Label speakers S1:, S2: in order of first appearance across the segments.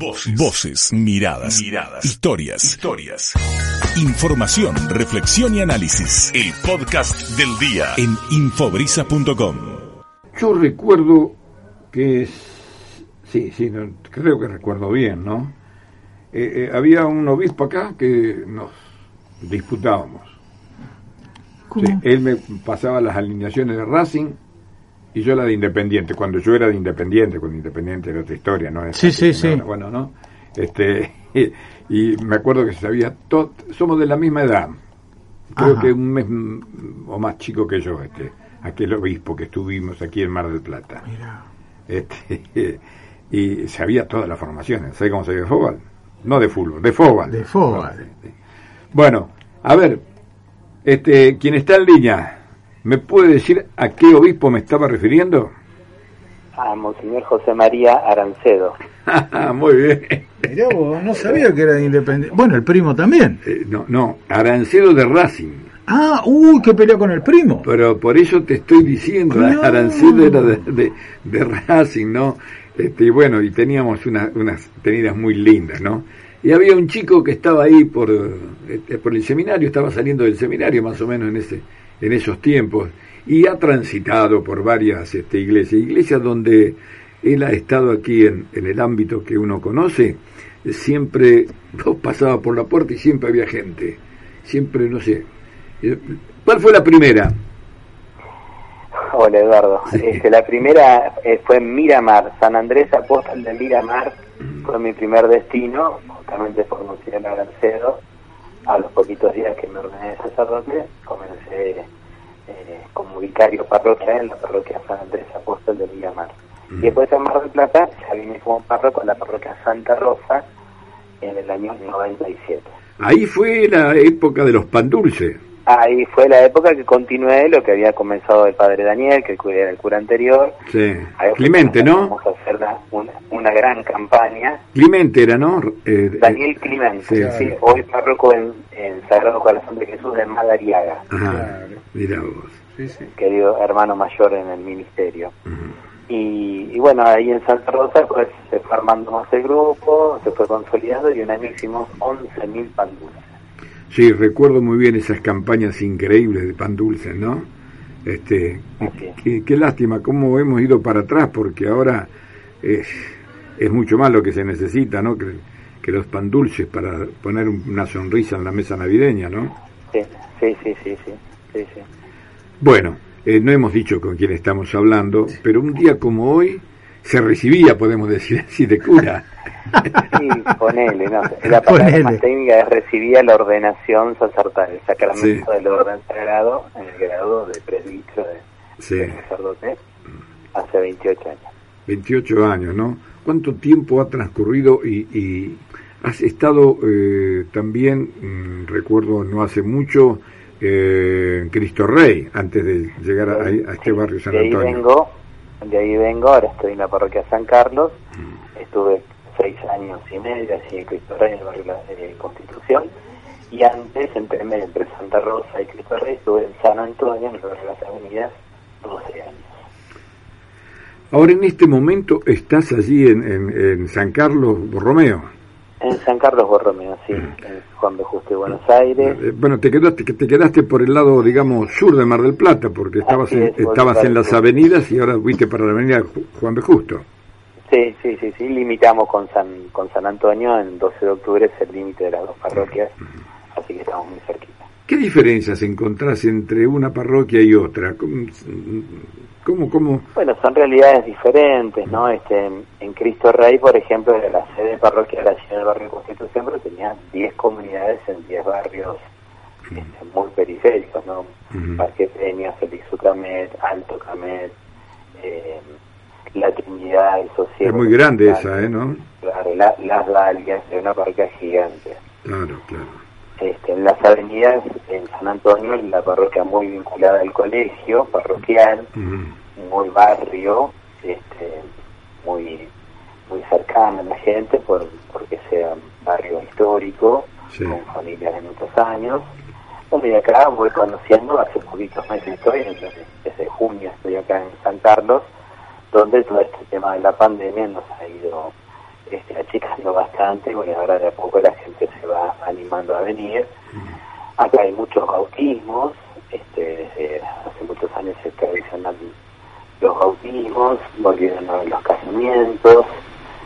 S1: Voces. Voces, miradas, miradas, historias, historias. Información, reflexión y análisis. El podcast del día en infobrisa.com.
S2: Yo recuerdo que sí, sí, creo que recuerdo bien, ¿no? Eh, eh, había un obispo acá que nos disputábamos. él me pasaba las alineaciones de Racing y yo la de Independiente, cuando yo era de Independiente, cuando Independiente era otra historia, ¿no?
S3: sí, sí, sí.
S2: Bueno, ¿no? Este, y, me acuerdo que se sabía todo, somos de la misma edad, creo que un mes o más chico que yo, este, aquel obispo que estuvimos aquí en Mar del Plata. Mira. Este, y sabía todas las formaciones, ¿sabes cómo se de fútbol? No de fútbol, de fútbol.
S3: De fútbol.
S2: Bueno, a ver, este, quien está en línea, ¿Me puede decir a qué obispo me estaba refiriendo?
S4: A Monseñor José María Arancedo.
S2: Muy bien.
S3: Mirá vos, no sabía que era independiente. Bueno, el primo también.
S2: Eh, no, no, Arancedo de Racing.
S3: Ah, uy, que peleó con el primo.
S2: Pero por eso te estoy diciendo, Arancedo era de, de, Racing, ¿no? Este, y bueno, y teníamos unas tenidas muy lindas, ¿no? Y había un chico que estaba ahí por, este, por el seminario, estaba saliendo del seminario más o menos en ese en esos tiempos y ha transitado por varias este, iglesias, iglesias donde él ha estado aquí en, en el ámbito que uno conoce, siempre pasaba por la puerta y siempre había gente, siempre, no sé. ¿Cuál fue la primera?
S4: Hola Eduardo, este, la primera eh, fue en Miramar, San Andrés Apóstol de Miramar, fue mi primer destino, justamente por Monseñor Garcedo, a los poquitos días que me ordené de sacerdote, eh, como vicario parroquial en la parroquia San Andrés Apóstol de Villamar. Y después en Mar del Plata ya vine como párroco en la parroquia Santa Rosa en el año 97.
S2: Ahí fue la época de los pan dulces.
S4: Ahí fue la época que continué lo que había comenzado el padre Daniel, que era el cura anterior.
S2: Sí. Clemente, ¿no?
S4: Vamos a hacer una, gran campaña.
S2: Clemente era, ¿no?
S4: Eh, Daniel Clemente, sí, Hoy párroco en, en, Sagrado Corazón de Jesús de Madariaga.
S2: Ajá, mira vos.
S4: Sí, sí. Querido hermano mayor en el ministerio. y, y, bueno, ahí en Santa Rosa pues se fue armando más el grupo, se fue consolidando y un año hicimos 11.000 pandulas.
S2: Sí, recuerdo muy bien esas campañas increíbles de pan dulce, ¿no? Este, qué, lástima cómo hemos ido para atrás, porque ahora es, es mucho más lo que se necesita, ¿no? Que, que los pan dulces para poner una sonrisa en la mesa navideña, ¿no?
S4: Sí, sí, sí, sí, sí.
S2: Bueno, eh, no hemos dicho con quién estamos hablando, pero un día como hoy se recibía, podemos decir así, de cura.
S4: Sí, ponele, no. La palabra más técnica es recibía la ordenación sacerdotal, el sacramento del orden sagrado en el grado de presbítero de, sacerdote hace 28 años.
S2: 28 años, ¿no? ¿Cuánto tiempo ha transcurrido y, has estado eh, también, mm, recuerdo no hace mucho, eh, en Cristo Rey, antes de llegar a, este barrio San Antonio?
S4: De ahí vengo, de ahí vengo, ahora estoy en la parroquia San Carlos, mm. estuve seis años y medio, así en Cristo Rey, en el barrio de Constitución, y antes, entre, entre Santa Rosa y Cristo Rey, estuve en San Antonio, en el barrio de las Avenidas, 12 años.
S2: Ahora en este momento estás allí en, en, San Carlos Borromeo.
S4: En San Carlos Borromeo, sí, mm. en Juan de Justo de Buenos Aires.
S2: Eh, bueno, te quedaste, te quedaste por el lado, digamos, sur de Mar del Plata, porque estabas, en, estabas en las avenidas y ahora fuiste para la avenida Juan de Justo.
S4: Sí, sí, sí, sí, limitamos con San, con San Antonio, en 12 de octubre es el límite de las dos parroquias, así que estamos muy cerquita.
S2: ¿Qué diferencias encontrás entre una parroquia y otra? ¿Cómo, cómo,
S4: Bueno, son realidades diferentes, ¿no? Este, en, Cristo Rey, por ejemplo, era la sede parroquial allí en el barrio de Constitución, pero tenía 10 comunidades en 10 barrios este, muy periféricos, ¿no? Parque Peña, Félix Ucamet, Alto Camet, eh, la Trinidad, el Social.
S2: Es muy grande esa, ¿eh? ¿no?
S4: Claro, las Dalias, es una parroquia gigante.
S2: Claro, claro.
S4: Este, en las avenidas, en San Antonio, la parroquia muy vinculada al colegio parroquial, muy barrio, este, muy muy cercana a la gente, por, porque sea barrio histórico, con familias de muchos años. Bueno, y acá voy conociendo, hace poquitos meses estoy, desde junio estoy acá en San Carlos, donde todo este tema de la pandemia nos ha ido este, achicando bastante, bueno, ahora de a poco la gente se va animando a venir. Acá hay muchos bautismos, este, desde hace muchos años se tradicionan los bautismos, volvieron a los casamientos.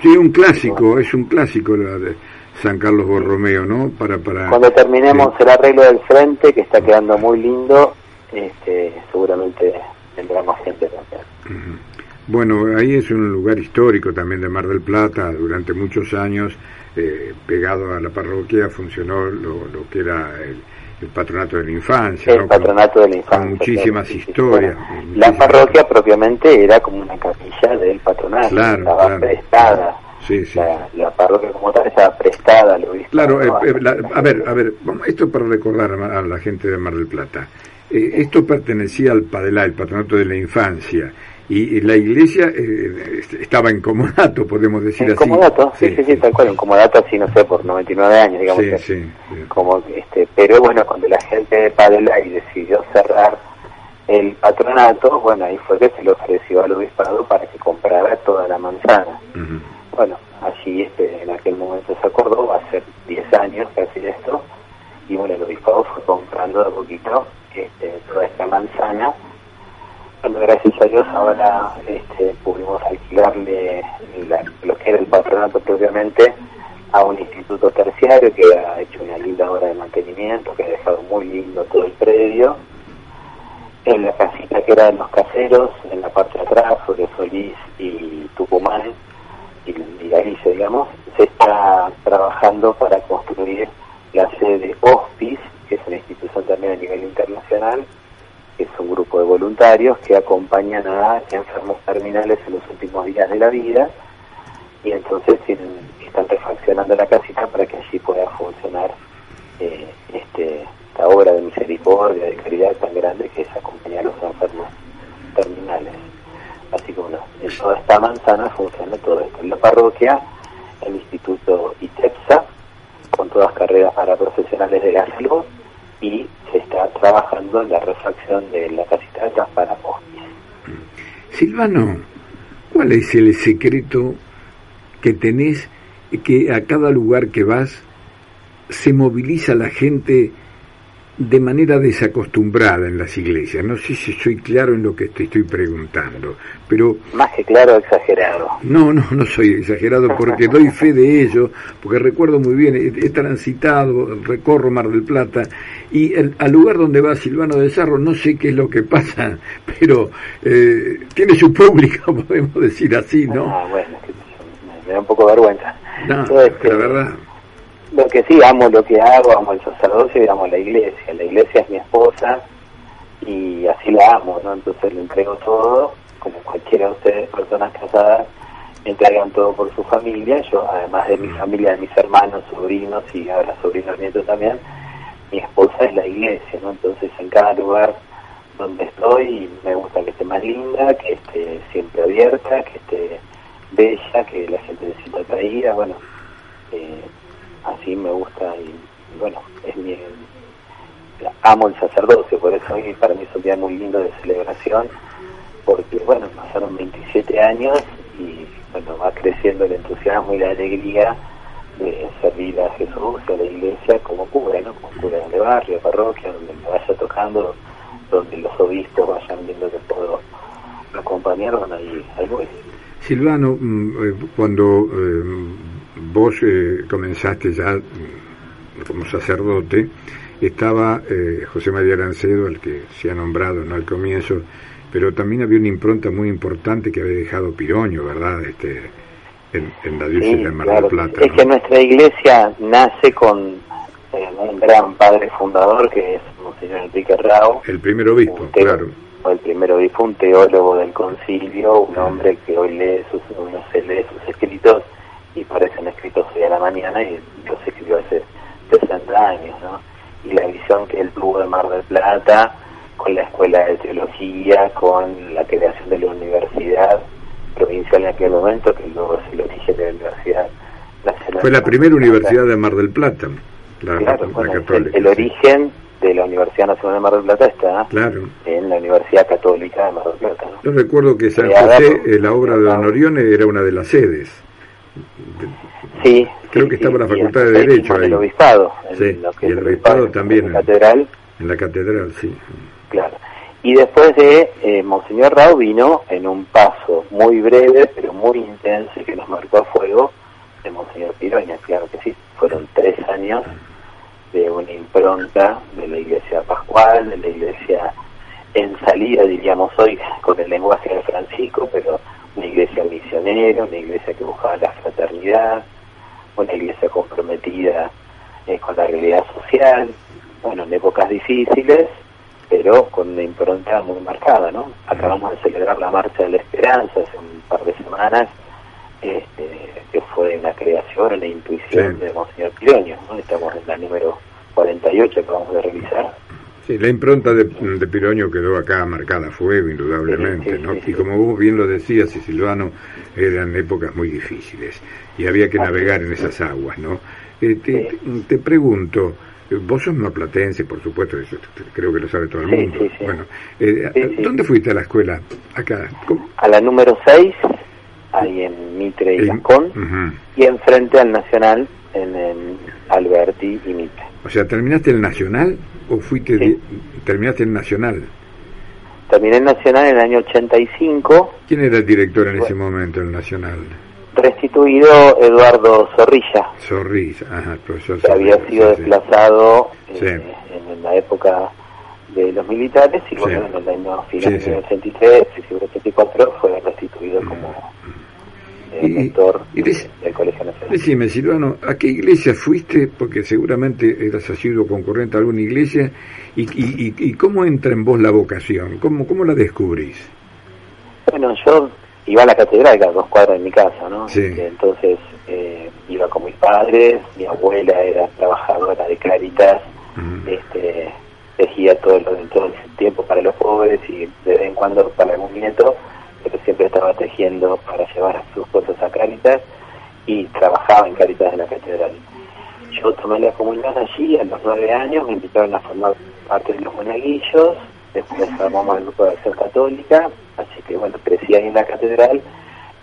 S2: Sí, un clásico, es un clásico la de San Carlos Borromeo, ¿no? Para, para...
S4: Cuando terminemos el arreglo del frente, que está quedando muy lindo, este, seguramente vendrá más gente también.
S2: Bueno, ahí es un lugar histórico también de Mar del Plata, durante muchos años, eh, pegado a la parroquia, funcionó lo, lo que era el, el patronato de la infancia.
S4: El patronato de la infancia.
S2: Con muchísimas historias.
S4: La parroquia propiamente era como una capilla del patronato,
S2: claro,
S4: estaba
S2: claro.
S4: prestada.
S2: Sí, sí.
S4: La, la, parroquia como tal estaba prestada al obispo.
S2: Claro, eh, eh, la, a ver, a ver, esto para recordar a la gente de Mar del Plata. Eh, esto pertenecía al PADELA, el patronato de la infancia y la iglesia eh, estaba en comodato, podemos decir
S4: en
S2: así.
S4: Comodato, sí, sí, sí, sí, tal cual, en comodato así, no sé, por 99 años, digamos.
S2: Sí,
S4: que,
S2: sí.
S4: Como, este, pero bueno, cuando la gente de Padelay decidió cerrar el patronato, bueno, ahí fue que se le ofreció al obispado para que comprara toda la manzana.
S2: Uh -huh.
S4: Bueno, allí este, en aquel momento se acordó, va a ser 10 años casi de esto, y bueno, el obispado fue comprando de poquito este, toda esta manzana bueno, gracias a Dios ahora este, pudimos alquilarle la, lo que era el patronato propiamente a un instituto terciario que ha hecho una linda obra de mantenimiento, que ha dejado muy lindo todo el predio. En la casita que era de los caseros, en la parte de atrás, sobre Solís y Tucumán, y, y Galicia, digamos, se está trabajando para construir la sede de Hospice, que es una institución también a nivel internacional, es un grupo de voluntarios que acompañan a enfermos terminales en los últimos días de la vida y entonces están refaccionando la casita para que allí pueda funcionar eh, esta obra de misericordia, de caridad tan grande que es acompañar a los enfermos terminales. Así que bueno, en toda esta manzana funciona todo esto. En la parroquia, el Instituto ITEPSA, con todas carreras para profesionales de la salud, y se está trabajando en la refacción de la casita de para hospice.
S2: Silvano, ¿cuál es el secreto que tenés que a cada lugar que vas se moviliza la gente de manera desacostumbrada en las iglesias. No sé si soy claro en lo que te estoy preguntando, pero...
S4: Más que claro, exagerado.
S2: No, no, no soy exagerado porque doy fe de ello, porque recuerdo muy bien, he, he transitado, recorro Mar del Plata y el, al lugar donde va Silvano de Sarro no sé qué es lo que pasa, pero eh, tiene su público, podemos decir así, ¿no?
S4: Ah, bueno, me da un poco de vergüenza.
S2: No, Entonces, la verdad
S4: lo que sí, amo lo que hago, amo el sacerdocio y amo la iglesia. La iglesia es mi esposa y así la amo, ¿no? Entonces le entrego todo, como cualquiera de ustedes, personas casadas, entregan todo por su familia. Yo, además de mi familia, de mis hermanos, sobrinos y ahora sobrinos nietos también, mi esposa es la iglesia, ¿no? Entonces en cada lugar donde estoy me gusta que esté más linda, que esté siempre abierta, que esté bella, que la gente se sienta atraída, bueno. Eh, así me gusta y, bueno, es mi, amo el sacerdocio, por eso hoy para mí es un día muy lindo de celebración, porque bueno, pasaron 27 años y bueno, va creciendo el entusiasmo y la alegría de servir a Jesús y a la iglesia como cura, ¿no? Como cura de barrio, parroquia, donde me vaya tocando, donde los obispos vayan viendo que puedo acompañar, ahí, voy.
S2: Silvano, cuando eh, vos eh, comenzaste ya mm, como sacerdote, estaba eh, José María Arancedo, al que se ha nombrado ¿no? al comienzo, pero también había una impronta muy importante que había dejado Piroño, ¿verdad? Este, en, en la diócesis
S4: sí,
S2: de Mar
S4: claro.
S2: del Plata.
S4: Es
S2: ¿no?
S4: que nuestra iglesia nace con eh, un gran padre fundador que es Monseñor Enrique Rao.
S2: El primer obispo,
S4: un
S2: claro.
S4: el primer obispo, un teólogo del concilio, un hombre que hoy lee sus, uno se lee sus escritos y parecen escritos hoy a la mañana y los escribió hace 60 años, ¿no? Y la visión que él tuvo de Mar del Plata, con la escuela de teología, con la creación de la universidad provincial en aquel momento, que luego es el origen de la Universidad Nacional.
S2: Fue la primera universidad de Mar del Plata, la,
S4: Claro,
S2: la
S4: bueno, el,
S2: católica.
S4: el
S2: sí.
S4: origen de la Universidad Nacional de Mar del Plata está
S2: Claro.
S4: en la Universidad Católica de Mar del Plata, ¿no?
S2: Yo recuerdo que San
S4: Creada
S2: José,
S4: por-
S2: eh, la obra de Don Orione, era una de las sedes.
S4: Sí.
S2: Creo
S4: sí,
S2: que está
S4: sí,
S2: por la
S4: y
S2: Facultad de Derecho
S4: En
S2: ahí.
S4: el obispado. en
S2: Sí,
S4: lo que
S2: y el obispado
S4: en
S2: también.
S4: la catedral.
S2: En la catedral, sí.
S4: Claro. Y después de eh, Monseñor Rao vino en un paso muy breve, pero muy intenso y que nos marcó a fuego de Monseñor Piroña. Claro que sí, fueron tres años de una impronta de la Iglesia Pascual, de la Iglesia en salida, diríamos hoy, con el lenguaje de Francisco, pero una iglesia misionera, una iglesia que buscaba la fraternidad, una iglesia comprometida eh, con la realidad social, bueno, en épocas difíciles, pero con una impronta muy marcada, ¿no? Acabamos de celebrar la Marcha de la Esperanza hace un par de semanas, este, que fue la creación, la intuición
S2: Sí.
S4: de Monseñor Piroño, ¿no? Estamos en la número 48 que vamos a revisar.
S2: Sí, la impronta de, de Piroño quedó acá marcada a fuego, indudablemente, ¿no? y como vos bien lo decías, y Silvano, eran épocas muy difíciles y había que navegar en esas aguas, ¿no? Eh, te, te- pregunto, eh, vos sos maplatense, por supuesto, eso creo que lo sabe todo el mundo.
S4: sí, sí.
S2: Bueno, eh,
S4: sí.
S2: ¿dónde fuiste a la escuela? Acá. ¿Cómo?
S4: A la número 6, ahí en Mitre y Gascón, y enfrente al Nacional en, en Alberti y Mitre.
S2: O sea, ¿terminaste el Nacional o fuiste
S4: Sí.
S2: terminaste el Nacional?
S4: Terminé el Nacional en el año 85,
S2: ¿Quién era el director en ese momento del Nacional?
S4: restituido Eduardo Zorrilla,
S2: Sorris, ajá, profesor
S4: que había
S2: Zorrilla,
S4: sido
S2: sí,
S4: desplazado eh,
S2: Sí.
S4: en, la época de los militares y bueno, en el año final del 83, principio del 84 fue restituido como eh,
S2: Y-
S4: rector
S2: y
S4: de- del Colegio Nacional.
S2: Decime, Silvano, ¿a qué iglesia fuiste? Porque seguramente eras asiduo concurrente a alguna iglesia. ¿Y, y, cómo entra en vos la vocación? ¿Cómo, cómo la descubrís?
S4: Bueno, yo iba a la catedral, a dos cuadras de mi casa, ¿no?
S2: Sí.
S4: Entonces eh, iba con mis padres, mi abuela era trabajadora de Caritas,
S2: Ujú.
S4: este, tejía todo, todo el tiempo para los pobres y de vez en cuando para algún nieto, pero siempre estaba tejiendo para llevar sus cosas a Caritas y trabajaba en Caritas de la catedral. Yo tomé la comunión allí a los nueve años, me invitaron a formar parte de los monaguillos, después formamos el grupo de acción católica, así que bueno, crecí ahí en la catedral,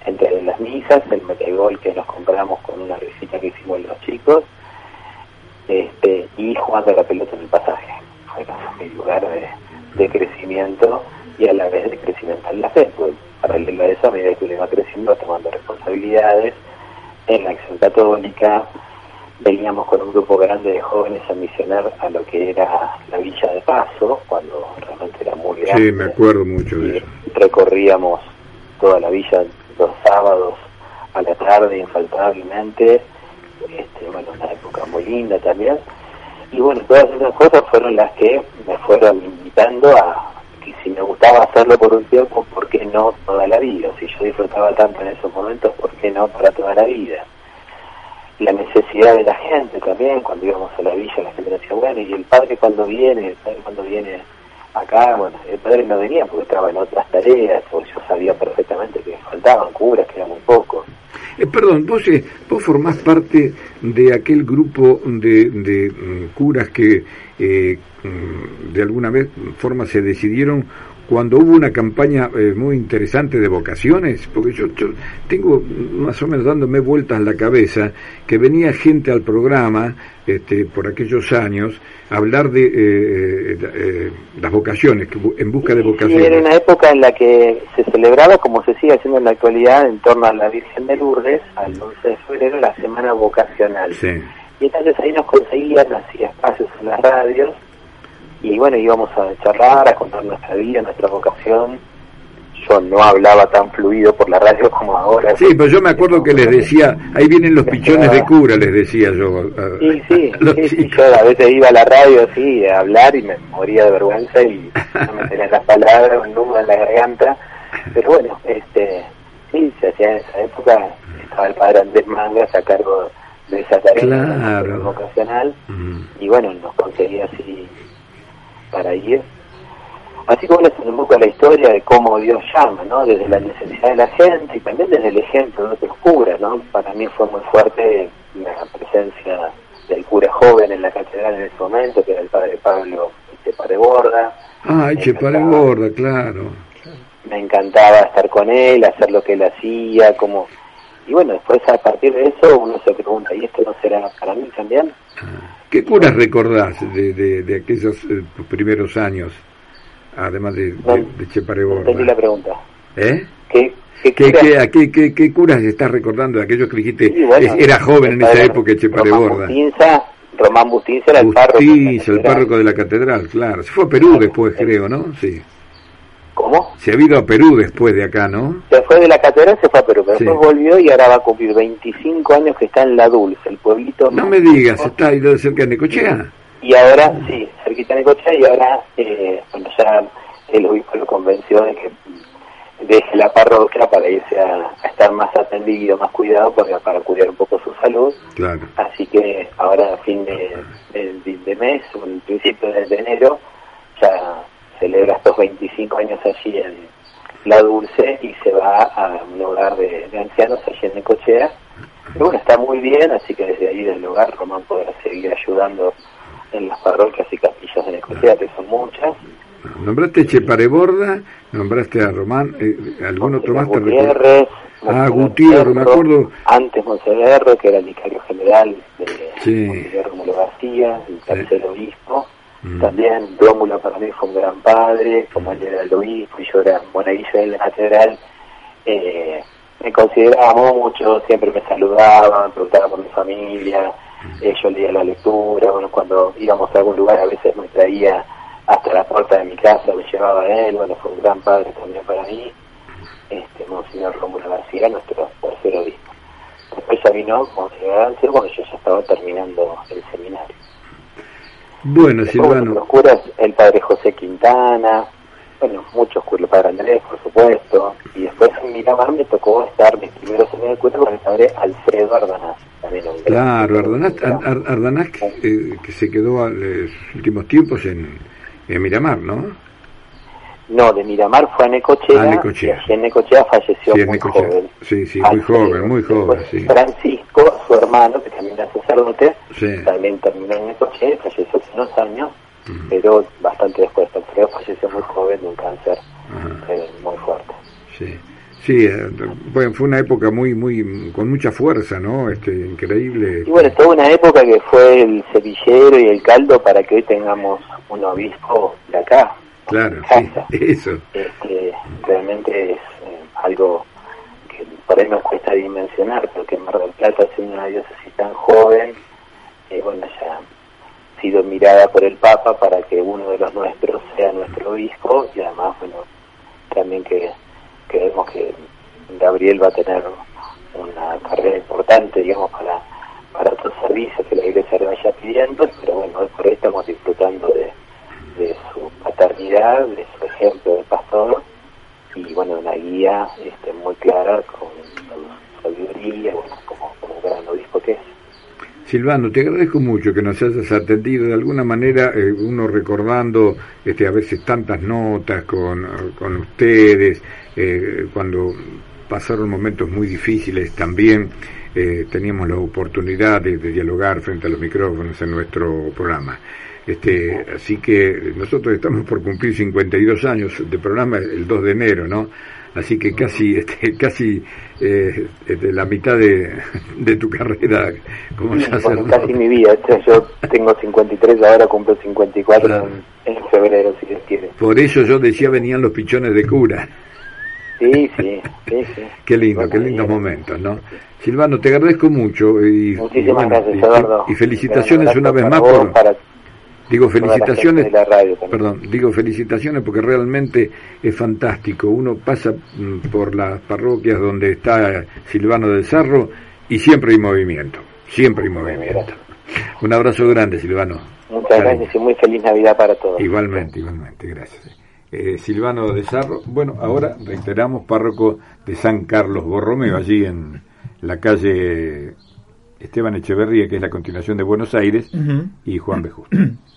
S4: entre las misas, el metegol que nos compramos con una risita que hicimos los chicos, este, y jugando a la pelota en el pasaje. Fue mi lugar de, de crecimiento y a la vez de crecimiento en la fe, pues paralelo a eso, a medida que uno iba creciendo, iba tomando responsabilidades en la acción católica, veníamos con un grupo grande de jóvenes a misionar a lo que era la Villa de Paso, cuando realmente era muy grande.
S2: Sí, me acuerdo mucho de eso.
S4: recorríamos toda la villa los sábados a la tarde infaltablemente, este, bueno, una época muy linda también. Y bueno, todas esas cosas fueron las que me fueron invitando a si me gustaba hacerlo por un tiempo, ¿por qué no toda la vida? Si yo disfrutaba tanto en esos momentos, ¿por qué no para toda la vida? la necesidad de la gente también, cuando íbamos a la villa la gente decía, bueno, y el padre cuando viene, el padre cuando viene acá, bueno, el padre no venía porque estaba en otras tareas, o yo sabía perfectamente que faltaban curas, que eran muy pocos.
S2: Eh, perdón, vos, eh, vos formás parte de aquel grupo de, de mm, curas que eh, mm, de alguna vez forma se decidieron cuando hubo una campaña eh, muy interesante de vocaciones, porque yo, yo tengo más o menos dándome vueltas la cabeza que venía gente al programa este, por aquellos años a hablar de eh, eh, eh, las vocaciones, en busca de vocaciones.
S4: era una época en la que se celebraba, como se sigue haciendo en la actualidad, en torno a la Virgen de Lourdes, al 11 de febrero, la Semana Vocacional.
S2: Sí.
S4: Y entonces ahí nos conseguían, hacía espacios en las radios, y bueno, íbamos a charlar, a contar nuestra vida, nuestra vocación. Yo no hablaba tan fluido por la radio como ahora.
S2: Sí, pero yo me acuerdo que les decía, ahí vienen los pichones de cura, les decía yo. a-
S4: Sí, sí,
S2: a
S4: sí, yo a veces iba a la radio así a hablar y me moría de vergüenza y no me tenía las palabras, un nudo en la garganta. Pero bueno, este, sí, se hacía en esa época, estaba el padre Andrés Mangas a cargo de esa tarea
S2: Claro.
S4: vocacional
S2: Mm.
S4: y bueno, nos conseguía así para ir. Así que bueno, es un poco la historia de cómo Dios llama, ¿no? Desde la necesidad de la gente y también desde el ejemplo de otros curas, ¿no? Para mí fue muy fuerte la presencia del cura joven en la catedral en ese momento, que era el padre Pablo Chepare Borda.
S2: Ay, che, para gorda, claro.
S4: Me encantaba estar con él, hacer lo que él hacía, como y bueno, después a partir de eso uno se pregunta, ¿y esto no será para mí también?
S2: ¿Qué curas recordás de, de, de aquellos eh, primeros años, además de,
S4: No,
S2: de, de Chepare
S4: No
S2: Borda?
S4: entendí la pregunta.
S2: ¿Eh?
S4: ¿Qué, qué
S2: ¿Qué,
S4: cura?
S2: qué, qué, curas estás recordando de aquellos que dijiste
S4: Sí, bueno,
S2: es- era joven en esa época de Chepare
S4: Román
S2: Borda?
S4: Bustinza, Román Bustinza era el párroco.
S2: Bustinza, el párroco de la catedral, claro. Se fue a Perú después, creo, ¿no? Sí.
S4: ¿Cómo?
S2: Se ha ido a Perú después de acá, ¿no?
S4: Se fue de la catedral, se fue a Perú, pero
S2: Sí.
S4: después volvió y ahora va a cumplir 25 años que está en La Dulce, el pueblito.
S2: No me digas. ¿está ahí cerca de Necochea?
S4: Y ahora, sí, cerquita de Necochea, y ahora, eh, bueno, ya el obispo lo convenció de que deje la parroquia para irse a, a estar más atendido, más cuidado, porque, para cuidar un poco su salud.
S2: Claro.
S4: Así que ahora a fin de, de, de mes, o en principio de enero, ya celebra estos 25 años allí en La Dulce y se va a un hogar de, de ancianos allí en Necochea. Pero bueno, está muy bien, así que desde ahí del hogar Román podrá seguir ayudando en las parroquias y capillas de Necochea, que son muchas.
S2: Nombraste Chepare Borda, nombraste a Román, eh, ¿algún otro más te?
S4: Gutiérrez,
S2: Ah, Gutiérrez, me acuerdo.
S4: Antes Monseverro, que era el vicario general de
S2: Sí.
S4: Monseñor Rómulo García, el tercer obispo.
S2: Mm.
S4: También Rómulo para mí fue un gran padre, como él era el obispo y yo era monaguillo de la catedral. Eh, me consideraba mucho, siempre me saludaba, me preguntaba por mi familia, eh, yo leía la lectura, bueno, cuando íbamos a algún lugar a veces me traía hasta la puerta de mi casa, me llevaba a él, bueno, fue un gran padre también para mí, este, Monseñor Rómulo García, nuestro tercer obispo. Después ya vino Monseñor García cuando yo ya estaba terminando el seminario.
S2: Bueno,
S4: Después,
S2: Silvano,
S4: los curas, el padre José Quintana, bueno, muchos curas, el padre Andrés, por supuesto, y después en Miramar me tocó estar mis primeros años de cura con el padre Alfredo Ardanaz, también un
S2: claro, Ardanaz, Ar- Ar- Ardanaz, eh, que se quedó a los últimos tiempos en, en Miramar, ¿no?
S4: No, de Miramar fue a Necochea,
S2: Necochea.
S4: y en Necochea falleció
S2: Sí, en
S4: muy
S2: Necochea.
S4: joven.
S2: Sí, sí, muy
S4: Alfredo.
S2: joven, muy joven, sí.
S4: Francisco, su hermano, que era sacerdote,
S2: Sí.
S4: también terminó en Necochea, y falleció hace unos años, pero bastante después. Alfredo falleció muy joven de un cáncer eh, muy fuerte.
S2: Sí, sí, eh, bueno, fue una época muy, muy, con mucha fuerza, ¿no? Este, increíble.
S4: Y bueno, toda una época que fue el cerillero y el caldo para que hoy tengamos un obispo de acá.
S2: Claro, sí, eso.
S4: Este, realmente es eh, algo por ahí nos cuesta dimensionar, porque Mar del Plata, siendo una diócesis tan joven, eh, bueno, ya ha sido mirada por el Papa para que uno de los nuestros sea nuestro obispo, y además, bueno, también que creemos que Gabriel va a tener una carrera importante, digamos, para, para otros servicios que la iglesia le vaya pidiendo, pero bueno, hoy por ahí estamos disfrutando de, de su paternidad, de su ejemplo de pastor, y bueno, una guía este, muy clara, con sabiduría, bueno, como, como gran obispo que.
S2: Silvano, te agradezco mucho que nos hayas atendido de alguna manera, eh, uno recordando este, a veces tantas notas con, con ustedes, eh, cuando pasaron momentos muy difíciles también, eh, teníamos la oportunidad de dialogar frente a los micrófonos en nuestro programa. Este, así que nosotros estamos por cumplir 52 años de programa el 2 de enero, ¿no? Así que casi, este, casi eh, este, la mitad de, de tu carrera como
S4: bueno, casi mi vida, este, yo tengo 53, ahora cumplo 54
S2: Claro.
S4: en, en febrero, si Dios quiere.
S2: Por eso yo decía venían los pichones de cura.
S4: Sí, sí, sí, sí.
S2: Qué lindo,
S4: Bueno,
S2: qué lindos momentos, ¿no? Silvano, te agradezco mucho y,
S4: Muchísimas
S2: y
S4: gracias,
S2: y-
S4: Eduardo.
S2: y felicitaciones
S4: Un
S2: una vez más por
S4: para
S2: digo
S4: la
S2: felicitaciones
S4: de la radio también.
S2: Perdón, digo felicitaciones porque realmente es fantástico. Uno pasa mm, por las parroquias donde está Silvano del Cerro y siempre hay movimiento, siempre hay movimiento. Un abrazo grande, Silvano.
S4: Muchas gracias y muy feliz Navidad para todos.
S2: Igualmente, igualmente, gracias. Eh, Silvano de Sarro, bueno, ahora reiteramos, párroco de San Carlos Borromeo, allí en la calle Esteban Echeverría, que es la continuación de Buenos Aires, y Juan B. Justo.